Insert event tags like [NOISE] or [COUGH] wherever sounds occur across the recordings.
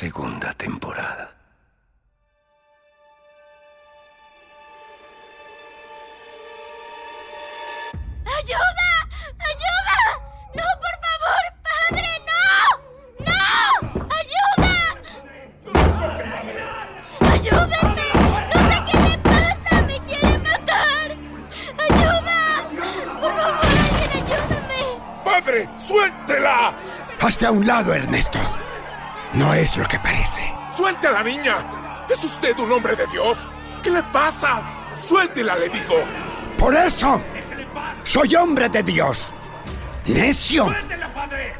Segunda temporada. ¡Ayuda! ¡Ayuda! ¡No, por favor! ¡Padre, no! ¡No! ¡Ayuda! ¡Ayúdenme! ¡No sé qué le pasa! ¡Me quiere matar! ¡Ayuda! ¡Por favor, alguien ayúdame! ¡Padre, suéltela! Hazte a un lado, Ernesto. No es lo que parece. ¡Suelte a la niña! ¿Es usted un hombre de Dios? ¿Qué le pasa? Suéltela, le digo. Por eso, soy hombre de Dios. Necio.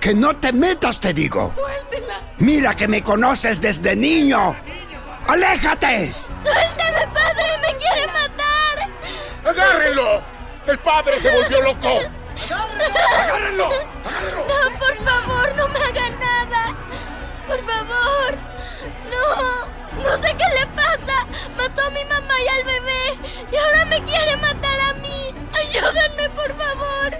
Que no te metas, te digo. Mira que me conoces desde niño. ¡Aléjate! ¡Suélteme, padre! ¡Me quiere matar! ¡Agárrenlo! ¡El padre se volvió loco! ¡Agárrenlo! No, por Por favor. No, no sé qué le pasa. Mató a mi mamá y al bebé. Y ahora me quiere matar a mí. Ayúdenme, por favor.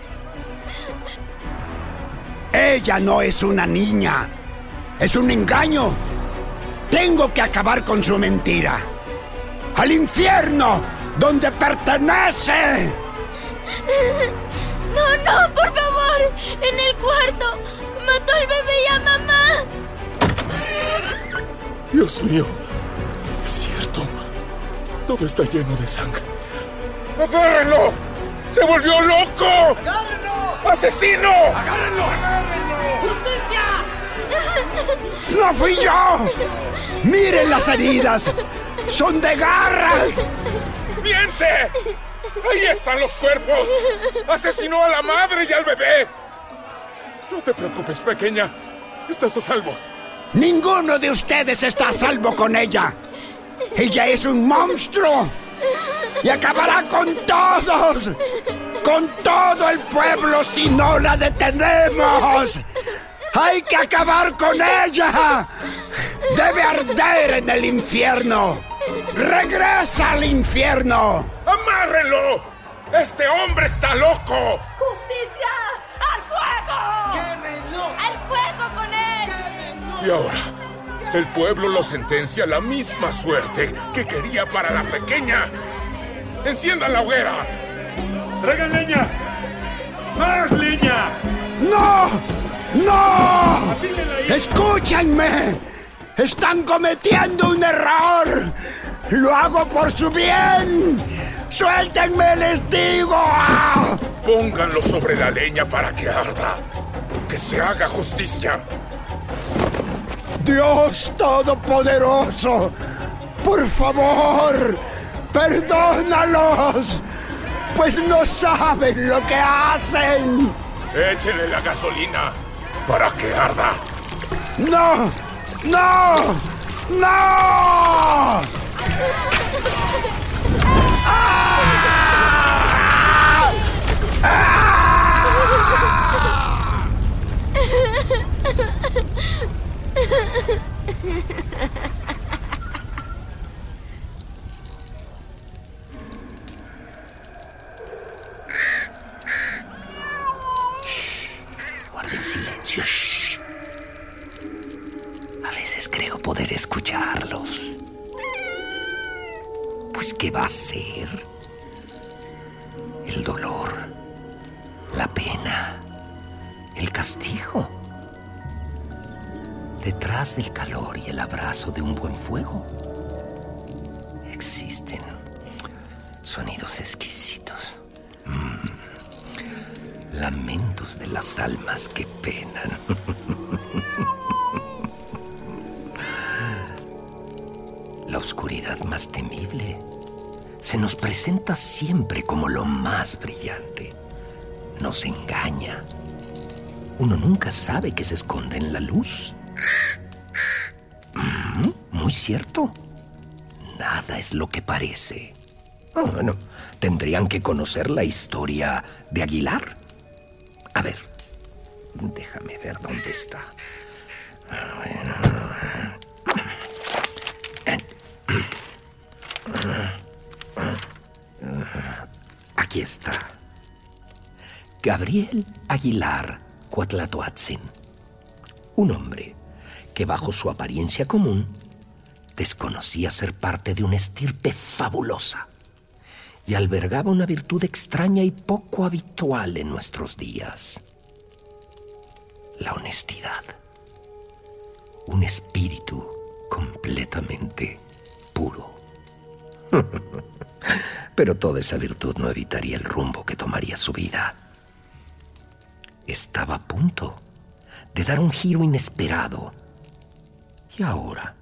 Ella no es una niña. Es un engaño. Tengo que acabar con su mentira. ¡Al infierno! ¡Donde pertenece! No, no, por favor. En el cuarto. Mató al bebé y a mamá. Dios mío. Es cierto. Todo está lleno de sangre. ¡Agárrenlo! ¡Se volvió loco! ¡Agárrenlo! ¡Asesino! ¡Agárrenlo! ¡No fui yo! ¡Miren las heridas! ¡Son de garras! ¡Miente! ¡Ahí están los cuerpos! ¡Asesinó a la madre y al bebé! No te preocupes, pequeña. Estás a salvo. Ninguno de ustedes está a salvo con ella. Ella es un monstruo. Y acabará con todos. Con todo el pueblo si no la detenemos. Hay que acabar con ella. Debe arder en el infierno. Regresa al infierno. ¡Amárrenlo! ¡Este hombre está loco! ¡Justicia! Y ahora, el pueblo lo sentencia a la misma suerte que quería para la pequeña. ¡Enciendan la hoguera! ¡Traigan leña! ¡Más leña! ¡No! ¡No! ¡Escúchenme! ¡Están cometiendo un error! ¡Lo hago por su bien! ¡Suéltenme, les digo! ¡Ah! Pónganlo sobre la leña para que arda. Que se haga justicia. Dios Todopoderoso, por favor, perdónalos, pues no saben lo que hacen. Échenle la gasolina para que arda. ¡No! ¡No! ¡No! Existen sonidos exquisitos. Mm. Lamentos de las almas que penan. [LAUGHS] La oscuridad más temible se nos presenta siempre como lo más brillante. Nos engaña. Uno nunca sabe que se esconde en la luz. Cierto. Nada es lo que parece. Ah, bueno, tendrían que conocer la historia de Aguilar. A ver, déjame ver dónde está. Aquí está. Gabriel Aguilar Cuatlatoatzin. Un hombre que bajo su apariencia común desconocía ser parte de una estirpe fabulosa y albergaba una virtud extraña y poco habitual en nuestros días. La honestidad. Un espíritu completamente puro. [LAUGHS] Pero toda esa virtud no evitaría el rumbo que tomaría su vida. Estaba a punto de dar un giro inesperado. Y ahora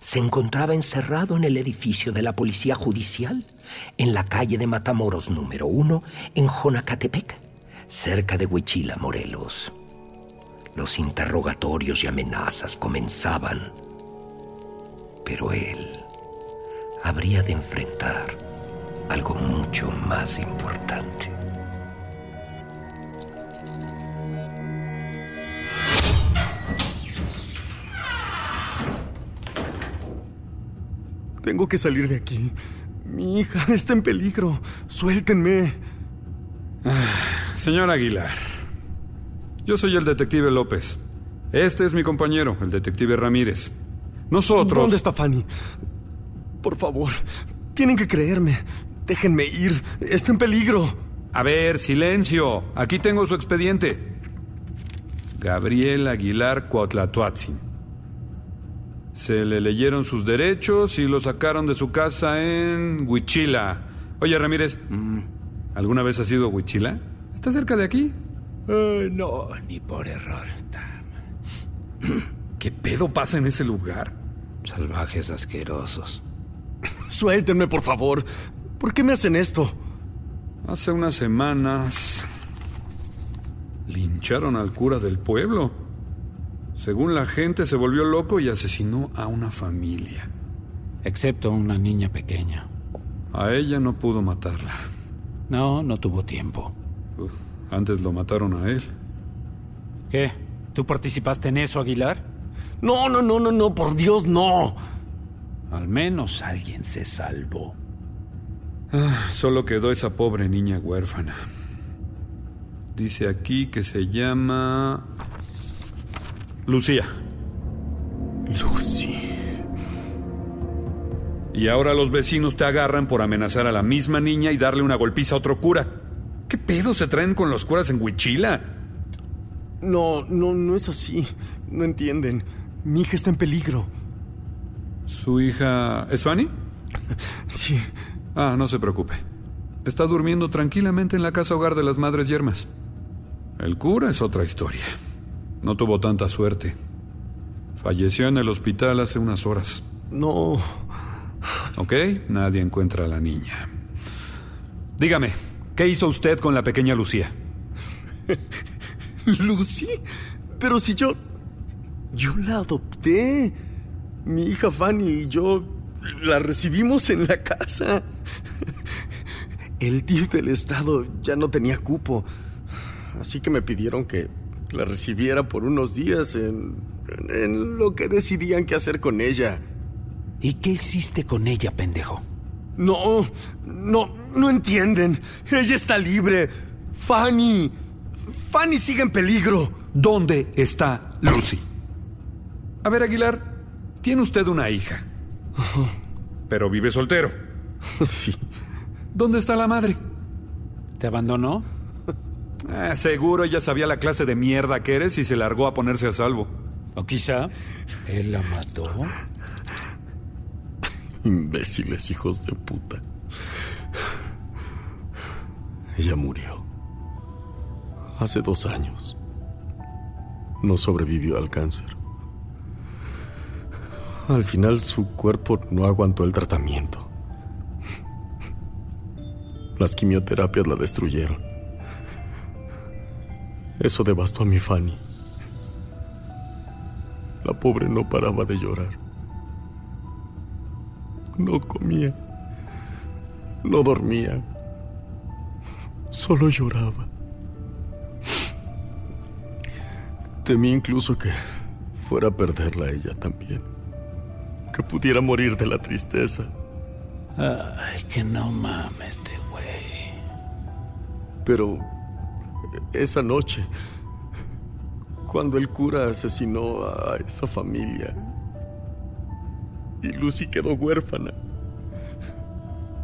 se encontraba encerrado en el edificio de la Policía Judicial en la calle de Matamoros número uno, en Jonacatepec, cerca de Huichila, Morelos. Los interrogatorios y amenazas comenzaban, pero él habría de enfrentar algo mucho más importante. Tengo que salir de aquí. Mi hija está en peligro. Suéltenme. señor Aguilar, yo soy el detective López. Este es mi compañero, el detective Ramírez. Nosotros... ¿Dónde está Fanny? Por favor, tienen que creerme. Déjenme ir. Está en peligro. A ver, silencio. Aquí tengo su expediente. Gabriel Aguilar Cuautlatuatzin. Se le leyeron sus derechos y lo sacaron de su casa en Huichila. Oye, Ramírez, mm, ¿alguna vez has ido a Huichila? ¿Está cerca de aquí? no, ni por error. [CLEARS THROAT] ¿Qué pedo pasa en ese lugar? Salvajes asquerosos. [CLEARS THROAT] Suéltenme, por favor. ¿Por qué me hacen esto? Hace unas semanas lincharon al cura del pueblo. Según la gente, se volvió loco y asesinó a una familia. Excepto una niña pequeña. A ella no pudo matarla. No, no tuvo tiempo. antes lo mataron a él. ¿Qué? ¿Tú participaste en eso, Aguilar? No, no, no, no, no, por Dios, no. Al menos alguien se salvó. Ah, solo quedó esa pobre niña huérfana. Dice aquí que se llama... Lucía. Lucy. Y ahora los vecinos te agarran por amenazar a la misma niña y darle una golpiza a otro cura. ¿Qué pedo se traen con los curas en Huichila? No, no, no es así. No entienden. Mi hija está en peligro. ¿Su hija es Fanny? [LAUGHS] sí. Ah, no se preocupe. Está durmiendo tranquilamente en la casa hogar de las Madres Yermas. El cura es otra historia. No tuvo tanta suerte. Falleció en el hospital hace unas horas. No. Ok, nadie encuentra a la niña. Dígame, ¿qué hizo usted con la pequeña Lucía? [LAUGHS] ¿Lucy? Pero si yo... Yo la adopté. Mi hija Fanny y yo la recibimos en la casa. El DIF del Estado ya no tenía cupo, así que me pidieron que la recibiera por unos días en, en lo que decidían qué hacer con ella. ¿Y qué hiciste con ella, pendejo? No, no, no entienden. Ella está libre. Fanny. Fanny sigue en peligro. ¿Dónde está Lucy? A ver, Aguilar, Tiene usted una hija. Pero vive soltero. Sí. ¿Dónde está la madre? ¿Te abandonó? Ah, seguro ella sabía la clase de mierda que eres y se largó a ponerse a salvo. O quizá él la mató. Imbéciles hijos de puta. Ella murió. Hace dos años. No sobrevivió al cáncer. Al final su cuerpo no aguantó el tratamiento. Las quimioterapias la destruyeron. Eso devastó a mi Fanny. La pobre no paraba de llorar. No comía. No dormía. Solo lloraba. Temí incluso que fuera a perderla a ella también. Que pudiera morir de la tristeza. Ay, que no mames este güey. Pero esa noche, cuando el cura asesinó a esa familia y Lucy quedó huérfana,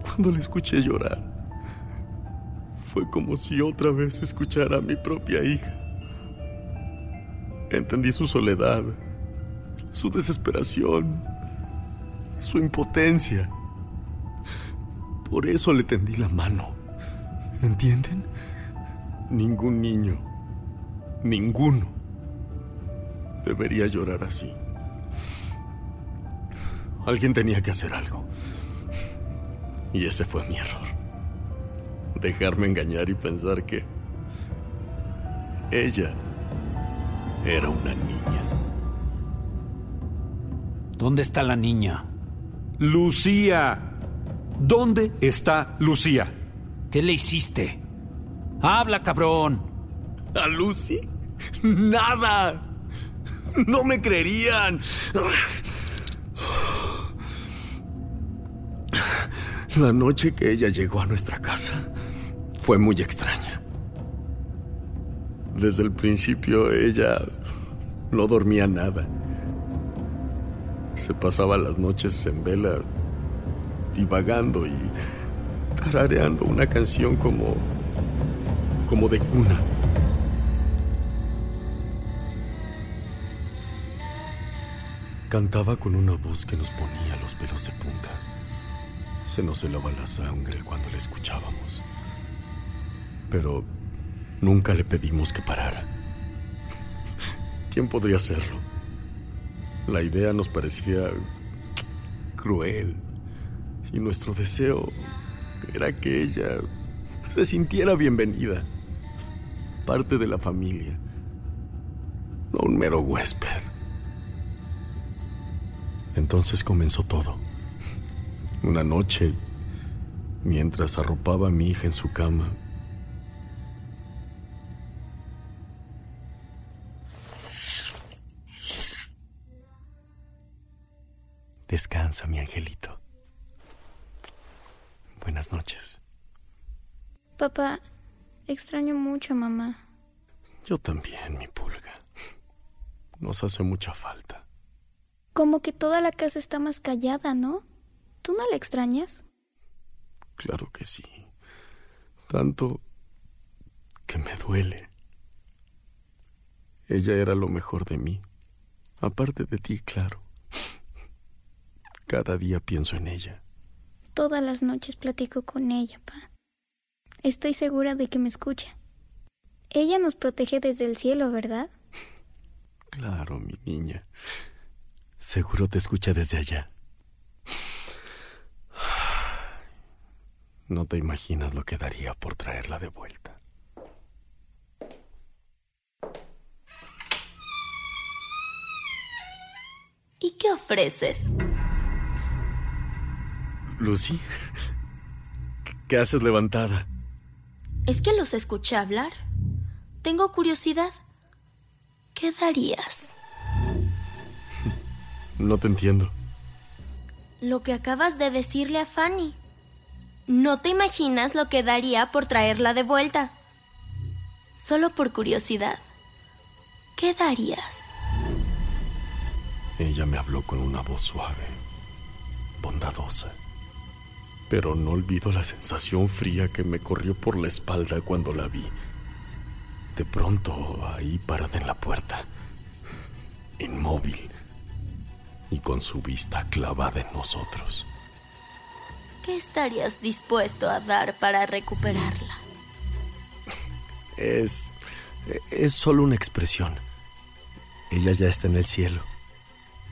cuando la escuché llorar, fue como si otra vez escuchara a mi propia hija. Entendí su soledad, su desesperación, su impotencia. Por eso le tendí la mano. ¿Entienden? Ningún niño, ninguno, debería llorar así. Alguien tenía que hacer algo. Y ese fue mi error. Dejarme engañar y pensar que ella era una niña. ¿Dónde está la niña? Lucía. ¿Dónde está Lucía? ¿Qué le hiciste? Habla, cabrón. ¿A Lucy? Nada. No me creerían. La noche que ella llegó a nuestra casa fue muy extraña. Desde el principio ella no dormía nada. Se pasaba las noches en vela divagando y tarareando una canción como como de cuna. Cantaba con una voz que nos ponía los pelos de punta. Se nos helaba la sangre cuando la escuchábamos. Pero nunca le pedimos que parara. ¿Quién podría hacerlo? La idea nos parecía cruel y nuestro deseo era que ella se sintiera bienvenida, parte de la familia, no un mero huésped. Entonces comenzó todo. Una noche, mientras arropaba a mi hija en su cama, Descansa, mi angelito. Buenas noches. Papá, extraño mucho a mamá. Yo también, mi pulga. Nos hace mucha falta. Como que toda la casa está más callada, ¿no? ¿Tú no la extrañas? Claro que sí. Tanto que me duele. Ella era lo mejor de mí. Aparte de ti, claro. Cada día pienso en ella. Todas las noches platico con ella, pa. Estoy segura de que me escucha. Ella nos protege desde el cielo, ¿verdad? Claro, mi niña. Seguro te escucha desde allá. No te imaginas lo que daría por traerla de vuelta. ¿Y qué ofreces? Lucy, ¿qué haces levantada? Es que los escuché hablar. Tengo curiosidad. ¿Qué darías? [LAUGHS] No te entiendo. Lo que acabas de decirle a Fanny. No te imaginas lo que daría por traerla de vuelta. Solo por curiosidad. ¿Qué darías? Ella me habló con una voz suave, bondadosa. Pero no olvido la sensación fría que me corrió por la espalda cuando la vi. De pronto, ahí parada en la puerta, inmóvil y con su vista clavada en nosotros. ¿Qué estarías dispuesto a dar para recuperarla? Es... es solo una expresión. Ella ya está en el cielo.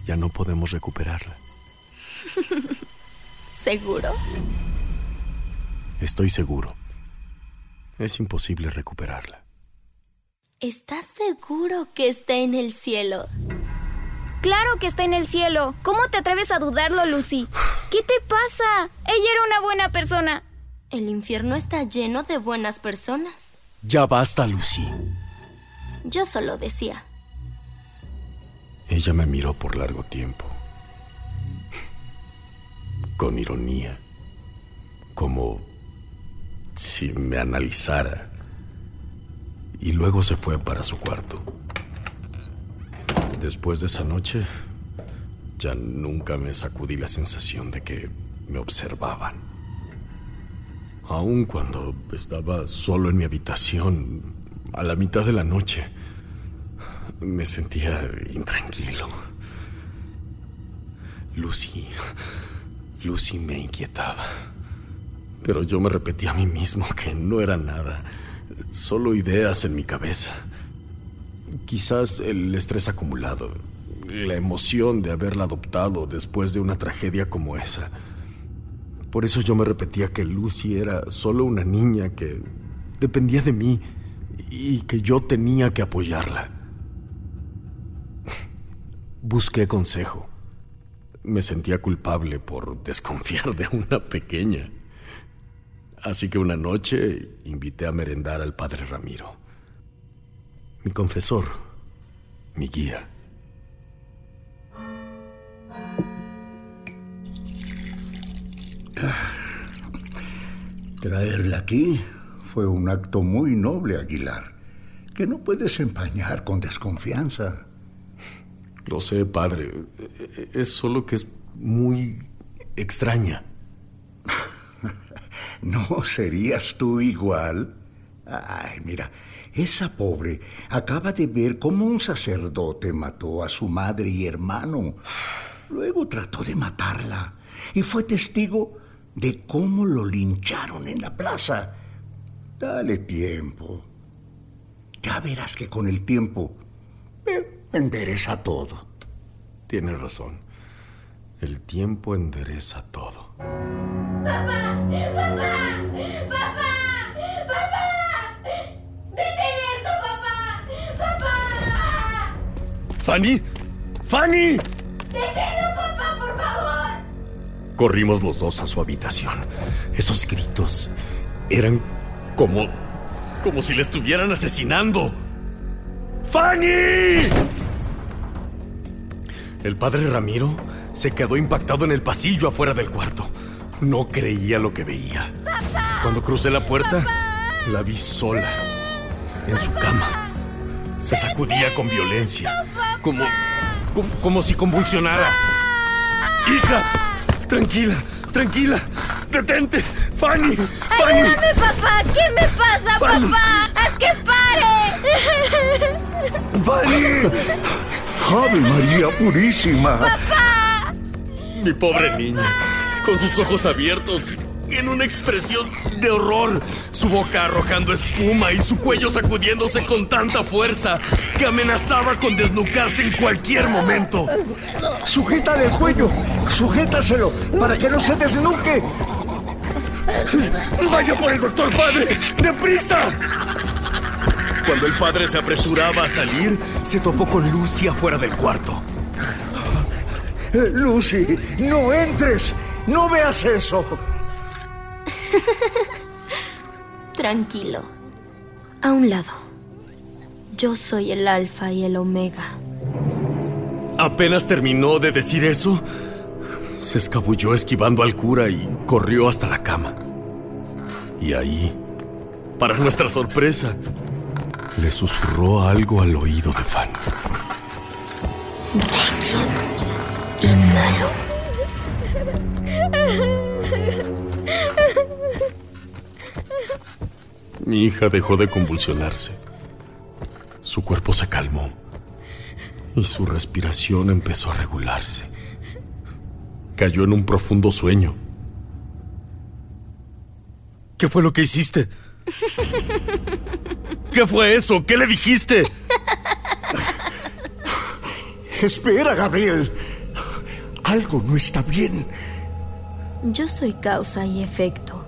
Ya no podemos recuperarla. [LAUGHS] ¿Seguro? Estoy seguro. Es imposible recuperarla. ¿Estás seguro que está en el cielo? Claro que está en el cielo. ¿Cómo te atreves a dudarlo, Lucy? ¿Qué te pasa? Ella era una buena persona. El infierno está lleno de buenas personas. Ya basta, Lucy. Yo solo decía. Ella me miró por largo tiempo. Con ironía. Como si me analizara. Y luego se fue para su cuarto. Después de esa noche, ya nunca me sacudí la sensación de que me observaban. Aun cuando estaba solo en mi habitación, a la mitad de la noche, me sentía intranquilo. Lucy, Lucy me inquietaba. Pero yo me repetía a mí mismo que no era nada, solo ideas en mi cabeza. Quizás el estrés acumulado, la emoción de haberla adoptado después de una tragedia como esa. Por eso yo me repetía que Lucy era solo una niña que dependía de mí y que yo tenía que apoyarla. Busqué consejo. Me sentía culpable por desconfiar de una pequeña. Así que una noche invité a merendar al padre Ramiro mi confesor, mi guía. Traerla aquí fue un acto muy noble, Aguilar, que no puedes empañar con desconfianza. Lo sé, padre. Es solo que es muy extraña. [LAUGHS] ¿No serías tú igual? Ay, mira, esa pobre acaba de ver cómo un sacerdote mató a su madre y hermano. Luego trató de matarla y fue testigo de cómo lo lincharon en la plaza. Dale tiempo. Ya verás que con el tiempo eh, endereza todo. Tienes razón. El tiempo endereza todo. ¡Papá! ¡Papá! ¡Papá! ¡Papá! ¡Detén esto, papá! ¡Papá! ¡Fanny! ¡Fanny! ¡Deténlo, papá, por favor! Corrimos los dos a su habitación. Esos gritos eran como. como si le estuvieran asesinando. ¡Fanny! El padre Ramiro se quedó impactado en el pasillo afuera del cuarto. No creía lo que veía. Cuando crucé la puerta, la vi sola, en su cama. Se sacudía con violencia, como, como, como si convulsionara. ¡Hija! Tranquila, tranquila. Detente, Fanny. Fanny. Ayúdame, papá. ¿Qué me pasa, Fanny. papá? ¡Haz que pare! Fanny. ¡Ave María Purísima! Mi pobre niña, con sus ojos abiertos, en una expresión de horror, su boca arrojando espuma y su cuello sacudiéndose con tanta fuerza que amenazaba con desnucarse en cualquier momento. ¡Sujétale el cuello! ¡Sujétaselo para que no se desnuque! ¡Vaya por el doctor, padre! ¡Deprisa! Cuando el padre se apresuraba a salir, se topó con Lucy afuera del cuarto. Lucy, no entres. No veas eso. [LAUGHS] Tranquilo. A un lado. Yo soy el alfa y el omega. Apenas terminó de decir eso, se escabulló esquivando al cura y corrió hasta la cama. Y ahí, para nuestra sorpresa, le susurró algo al oído de Fanny. Requiem. malo. Mi hija dejó de convulsionarse. Su cuerpo se calmó y su respiración empezó a regularse. Cayó en un profundo sueño. ¿Qué fue lo que hiciste? [LAUGHS] ¿Qué fue eso? ¿Qué le dijiste? Espera, Gabriel. Algo no está bien. Yo soy causa y efecto.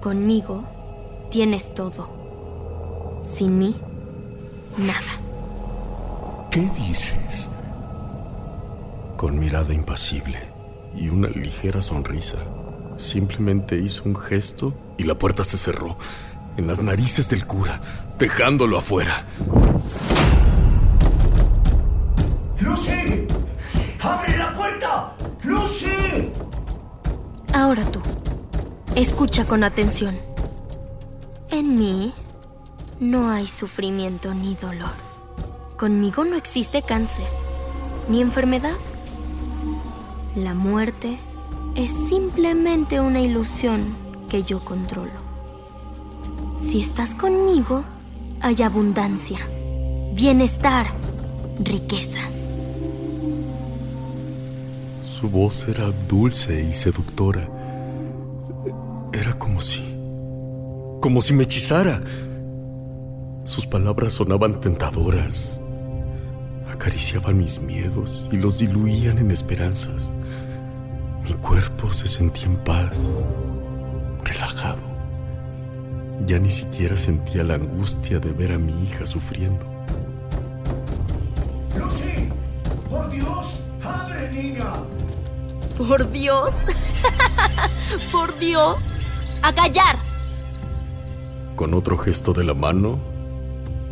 Conmigo tienes todo. Sin mí, nada. ¿Qué dices? Con mirada impasible y una ligera sonrisa, simplemente hizo un gesto y la puerta se cerró en las narices del cura, dejándolo afuera. ¡Lucy! ¡Abre la puerta! ¡Lucy! Ahora tú, escucha con atención. En mí no hay sufrimiento ni dolor. Conmigo no existe cáncer, ni enfermedad. La muerte es simplemente una ilusión que yo controlo. Si estás conmigo, hay abundancia, bienestar, riqueza. Su voz era dulce y seductora. Era como si... como si me hechizara. Sus palabras sonaban tentadoras. Acariciaban mis miedos y los diluían en esperanzas. Mi cuerpo se sentía en paz, relajado. Ya ni siquiera sentía la angustia de ver a mi hija sufriendo. ¡Lucy! ¡Por Dios! ¡Abre, niña! Por Dios. [LAUGHS] Por Dios. A callar. Con otro gesto de la mano,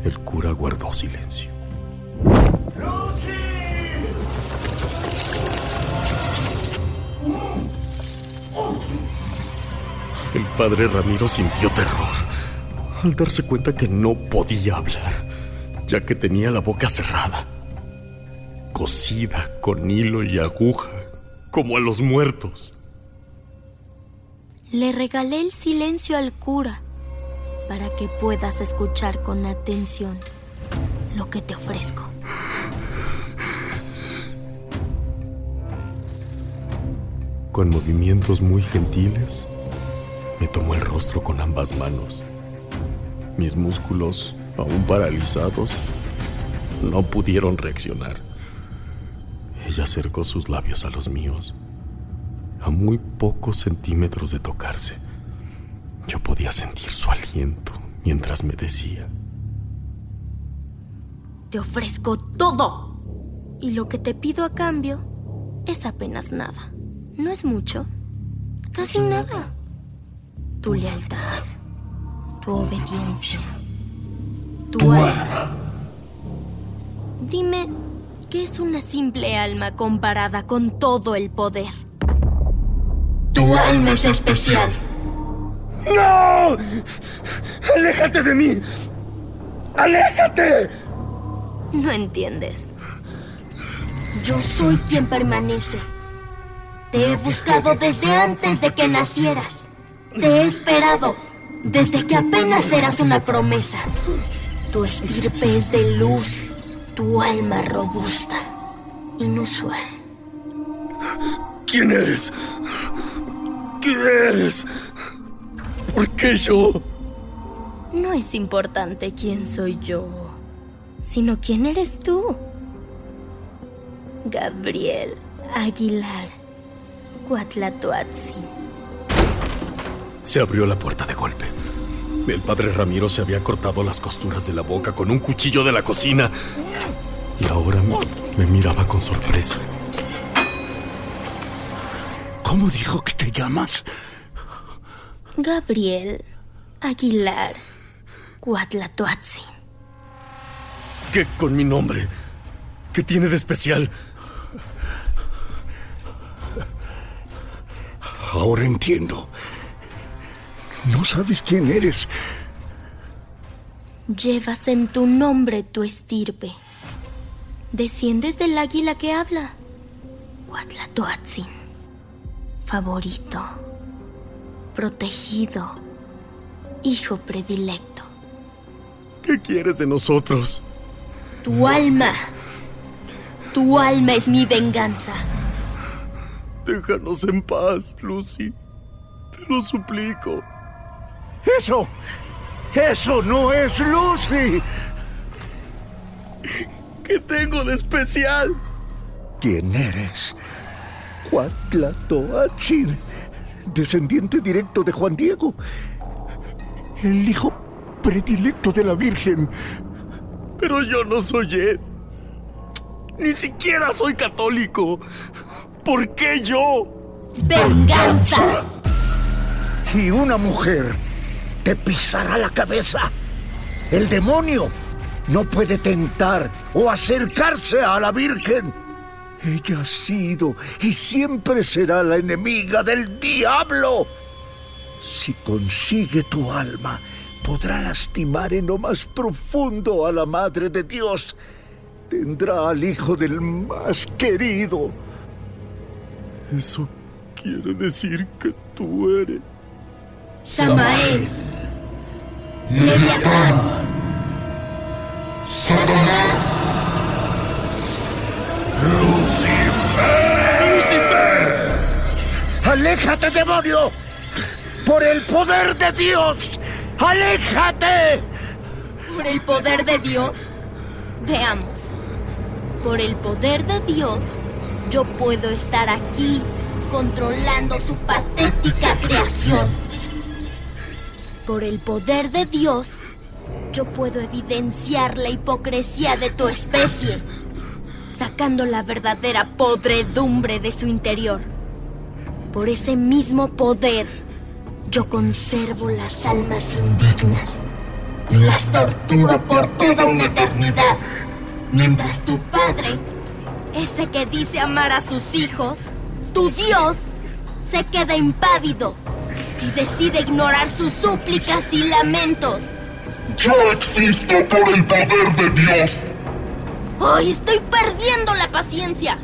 el cura guardó silencio. El padre Ramiro sintió terror al darse cuenta que no podía hablar, ya que tenía la boca cerrada, cosida con hilo y aguja, como a los muertos. Le regalé el silencio al cura para que puedas escuchar con atención lo que te ofrezco. Con movimientos muy gentiles, me tomó el rostro con ambas manos. Mis músculos, aún paralizados, no pudieron reaccionar. Ella acercó sus labios a los míos, a muy pocos centímetros de tocarse. Yo podía sentir su aliento mientras me decía, Te ofrezco todo. Y lo que te pido a cambio es apenas nada. No es mucho. Casi nada. Tu lealtad. Tu obediencia. Tu alma. Dime, ¿qué es una simple alma comparada con todo el poder? Tu alma es especial. ¡No! ¡Aléjate de mí! ¡Aléjate! No entiendes. Yo soy quien permanece. Te he buscado desde antes de que nacieras. Te he esperado desde que apenas eras una promesa. Tu estirpe es de luz, tu alma robusta, inusual. ¿Quién eres? ¿Qué eres? ¿Por qué yo? No es importante quién soy yo, sino quién eres tú. Gabriel Aguilar Cuatlatoatzin. Se abrió la puerta de golpe. El padre Ramiro se había cortado las costuras de la boca con un cuchillo de la cocina y ahora me, me miraba con sorpresa. ¿Cómo dijo que te llamas? Gabriel Aguilar Cuatlatoatzin. ¿Qué con mi nombre? ¿Qué tiene de especial? Ahora entiendo. No sabes quién eres. Llevas en tu nombre tu estirpe. Desciendes del águila que habla. Cuatlatoatzin. Favorito. Protegido. Hijo predilecto. ¿Qué quieres de nosotros? Tu alma. Tu alma es mi venganza. Déjanos en paz, Lucy. Te lo suplico. ¡Eso! ¡Eso no es Lucy! ¿Qué tengo de especial? ¿Quién eres? Cuatlatoatzin, descendiente directo de Juan Diego, el hijo predilecto de la Virgen. Pero yo no soy él. Ni siquiera soy católico. ¿Por qué yo? ¡Venganza! Y una mujer te pisará la cabeza. El demonio no puede tentar o acercarse a la Virgen. Ella ha sido y siempre será la enemiga del diablo. Si consigue tu alma, podrá lastimar en lo más profundo a la Madre de Dios. Tendrá al hijo del más querido. Eso quiere decir que tú eres. Samael. Leviatán. Satanás. ¡Lucifer! ¡Aléjate, demonio! ¡Por el poder de Dios! ¡Aléjate! ¿Por el poder de Dios? Veamos. Por el poder de Dios, yo puedo estar aquí controlando su patética creación. Por el poder de Dios, yo puedo evidenciar la hipocresía de tu especie, sacando la verdadera podredumbre de su interior. Por ese mismo poder, yo conservo las almas indignas y las torturo por toda una eternidad, mientras tu padre, ese que dice amar a sus hijos, tu Dios, se queda impávido y decide ignorar sus súplicas y lamentos. Yo existo por el poder de Dios. ¡Ay, estoy perdiendo la paciencia!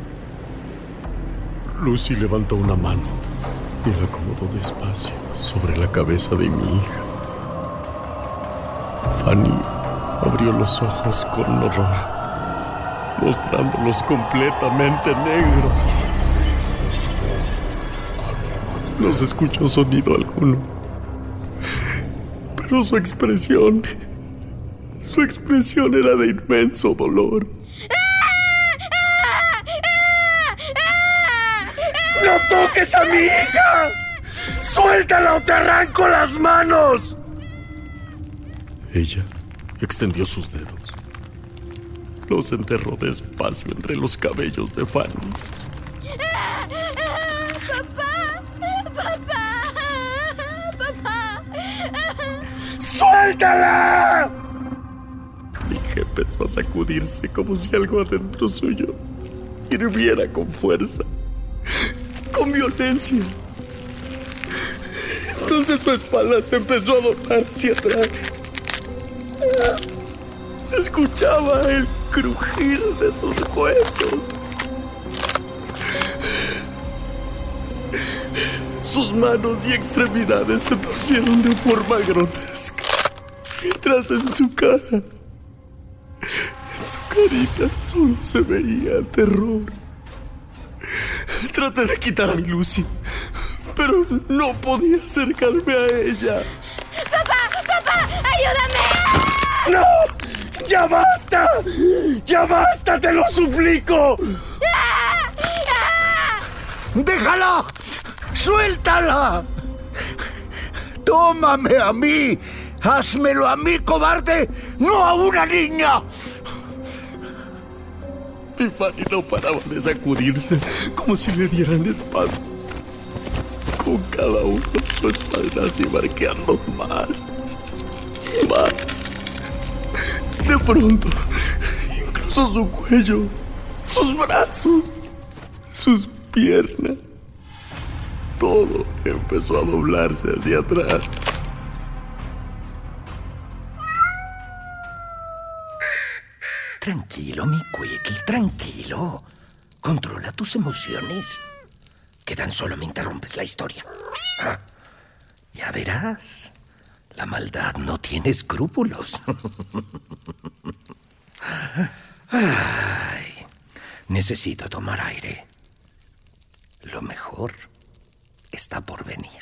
Lucy levantó una mano y la acomodó despacio sobre la cabeza de mi hija. Fanny abrió los ojos con horror, mostrándolos completamente negros. No se escuchó sonido alguno, pero su expresión, su expresión era de inmenso dolor. ¡No toques a mi hija! ¡Suéltala o te arranco las manos! Ella extendió sus dedos. Los enterró despacio entre los cabellos de Fanny. ¡Suéltala! Hija empezó a sacudirse como si algo adentro suyo hirviera con fuerza, con violencia. Entonces su espalda se empezó a doblar hacia atrás. Se escuchaba el crujir de sus huesos. Sus manos y extremidades se torcieron de forma grotesca, mientras en su cara, en su carita, solo se veía terror. Traté de quitar a mi Lucy, pero no podía acercarme a ella. ¡Papá! ¡Papá! ¡Ayúdame! ¡No! ¡Ya basta! ¡Ya basta, te lo suplico! ¡Déjala! ¡Suéltala! ¡Tómame a mí! ¡Házmelo a mí, cobarde! ¡No a una niña! Mi Fanny no paraba de sacudirse como si le dieran espasmos. Con cada uno su espalda se iba arqueando más más. De pronto, incluso su cuello, sus brazos, sus piernas, todo empezó a doblarse hacia atrás. Tranquilo, mi Quickly, tranquilo. Controla tus emociones. Que tan solo me interrumpes la historia. Ah, ya verás. La maldad no tiene escrúpulos. [LAUGHS] Ay, necesito tomar aire. Lo mejor está por venir.